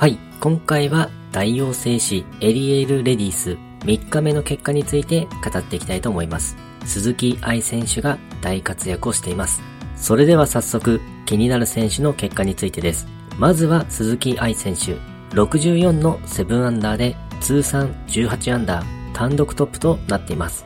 はい、今回は大王製紙エリエールレディース3日目の結果について語っていきたいと思います。鈴木愛選手が大活躍をしています。それでは早速気になる選手の結果についてです。まずは鈴木愛選手。64の7アンダーで通算18アンダー単独トップとなっています。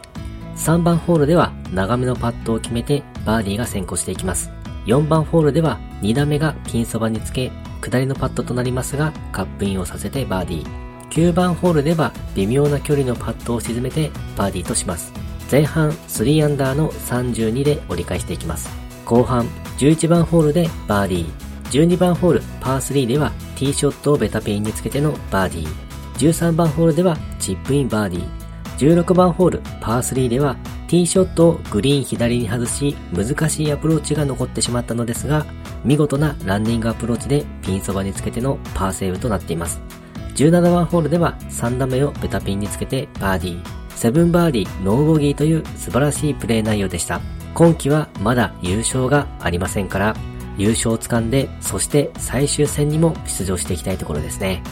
3番ホールでは長めのパットを決めてバーディーが先行していきます。4番ホールでは2打目がピンそばにつけ下りのパットとなりますが、カップインをさせてバーディー。9番ホールでは微妙な距離のパットを沈めてバーディーとします。前半3アンダーの32で折り返していきます。後半11番ホールでバーディー。12番ホールパー3ではティーショットをベタピンにつけてのバーディー。13番ホールではチップインバーディー。16番ホールパー3ではティーショットをグリーン左に外し難しいアプローチが残ってしまったのですが見事なランニングアプローチでピンそばにつけてのパーセーブとなっています。17番ホールでは3打目をベタピンにつけてバーディー。7バーディー、ノーボギーという素晴らしいプレー内容でした。今季はまだ優勝がありませんから、優勝を掴んで、そして最終戦にも出場していきたいところですね。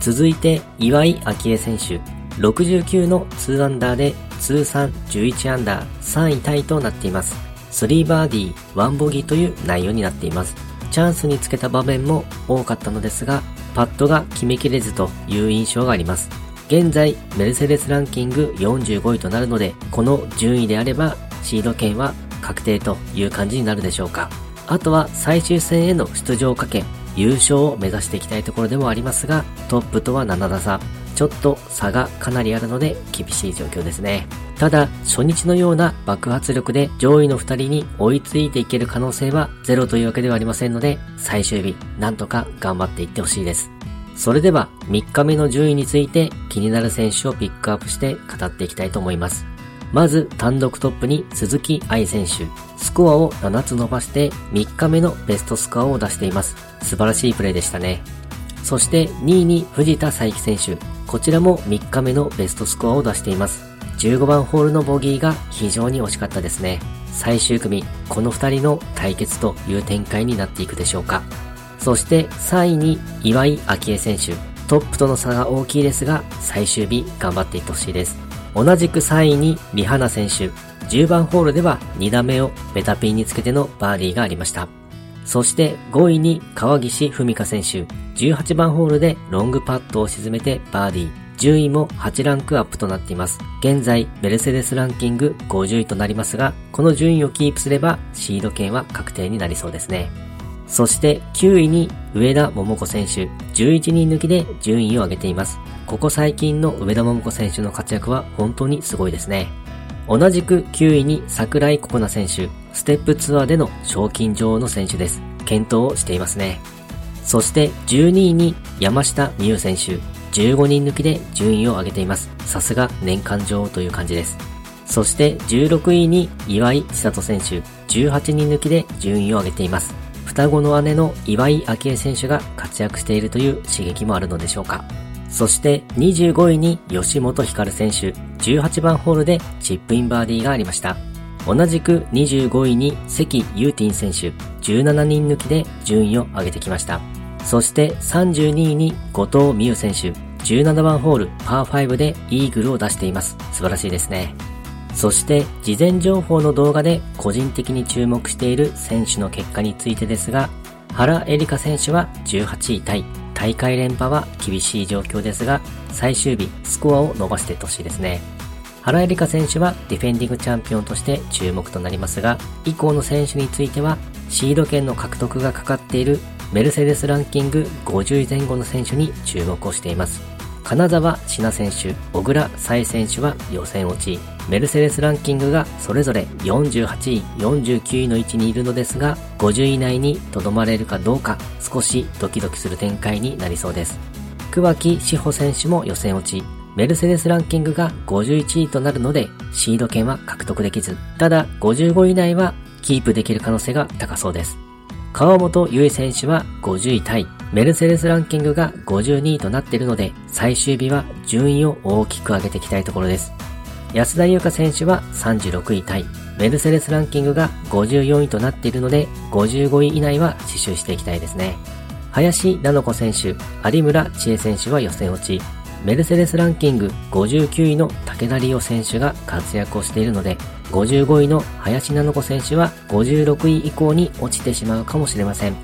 続いて、岩井明愛選手。69の2アンダーで通算11アンダー3位タイとなっています。3バーディー、1ボギーという内容になっています。チャンスにつけた場面も多かったのですが、パッドが決めきれずという印象があります。現在、メルセデスランキング45位となるので、この順位であれば、シード権は確定という感じになるでしょうか。あとは最終戦への出場をかけ、優勝を目指していきたいところでもありますが、トップとは7打差。ちょっと差がかなりあるので厳しい状況ですね。ただ、初日のような爆発力で上位の2人に追いついていける可能性はゼロというわけではありませんので、最終日、なんとか頑張っていってほしいです。それでは、3日目の順位について気になる選手をピックアップして語っていきたいと思います。まず、単独トップに鈴木愛選手。スコアを7つ伸ばして3日目のベストスコアを出しています。素晴らしいプレーでしたね。そして2位に藤田佐伯選手。こちらも3日目のベストスコアを出しています。15番ホールのボギーが非常に惜しかったですね。最終組、この2人の対決という展開になっていくでしょうか。そして3位に岩井明恵選手。トップとの差が大きいですが、最終日頑張っていってほしいです。同じく3位にリハナ選手。10番ホールでは2打目をベタピンにつけてのバーディーがありました。そして5位に川岸文香選手。18番ホールでロングパットを沈めてバーディー。順位も8ランクアップとなっています。現在、メルセデスランキング50位となりますが、この順位をキープすればシード権は確定になりそうですね。そして9位に上田桃子選手、11人抜きで順位を上げています。ここ最近の上田桃子選手の活躍は本当にすごいですね。同じく9位に桜井ココナ選手、ステップツアーでの賞金女王の選手です。検討をしていますね。そして12位に山下美優選手、15人抜きで順位を上げています。さすが年間女王という感じです。そして16位に岩井千里選手、18人抜きで順位を上げています。双子の姉の岩井明恵選手が活躍しているという刺激もあるのでしょうか。そして25位に吉本ひかる選手、18番ホールでチップインバーディーがありました。同じく25位に関ユーティン選手、17人抜きで順位を上げてきました。そして32位に後藤美優選手、17番ホールパー5でイーグルを出しています。素晴らしいですね。そして事前情報の動画で個人的に注目している選手の結果についてですが、原エリカ選手は18位タイ。大会連覇は厳しい状況ですが、最終日スコアを伸ばしていってほしいですね。原恵梨香選手はディフェンディングチャンピオンとして注目となりますが、以降の選手についてはシード権の獲得がかかっているメルセデスランキング50位前後の選手に注目をしています。金沢志奈選手、小倉彩選手は予選落ち。メルセデスランキングがそれぞれ48位、49位の位置にいるのですが、50位以内に留まれるかどうか少しドキドキする展開になりそうです。桑木志保選手も予選落ち。メルセデスランキングが51位となるので、シード権は獲得できず、ただ55位以内はキープできる可能性が高そうです。川本優衣選手は50位タイ。メルセデスランキングが52位となっているので、最終日は順位を大きく上げていきたいところです。安田優香選手は36位タイ。メルセデスランキングが54位となっているので、55位以内は死守していきたいですね。林菜乃子選手、有村千恵選手は予選落ち、メルセデスランキング59位の武田理央選手が活躍をしているので、55位の林菜乃子選手は56位以降に落ちてしまうかもしれません。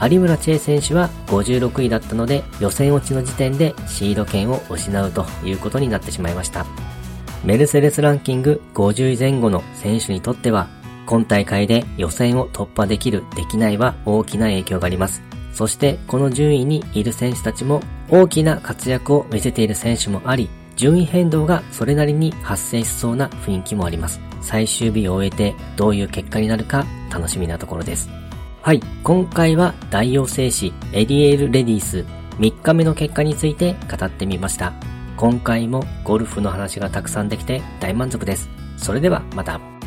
有村千恵選手は56位だったので予選落ちの時点でシード権を失うということになってしまいました。メルセデスランキング50位前後の選手にとっては今大会で予選を突破できる、できないは大きな影響があります。そしてこの順位にいる選手たちも大きな活躍を見せている選手もあり、順位変動がそれなりに発生しそうな雰囲気もあります。最終日を終えてどういう結果になるか楽しみなところです。はい、今回は大王製紙エリエールレディース3日目の結果について語ってみました。今回もゴルフの話がたくさんできて大満足です。それではまた。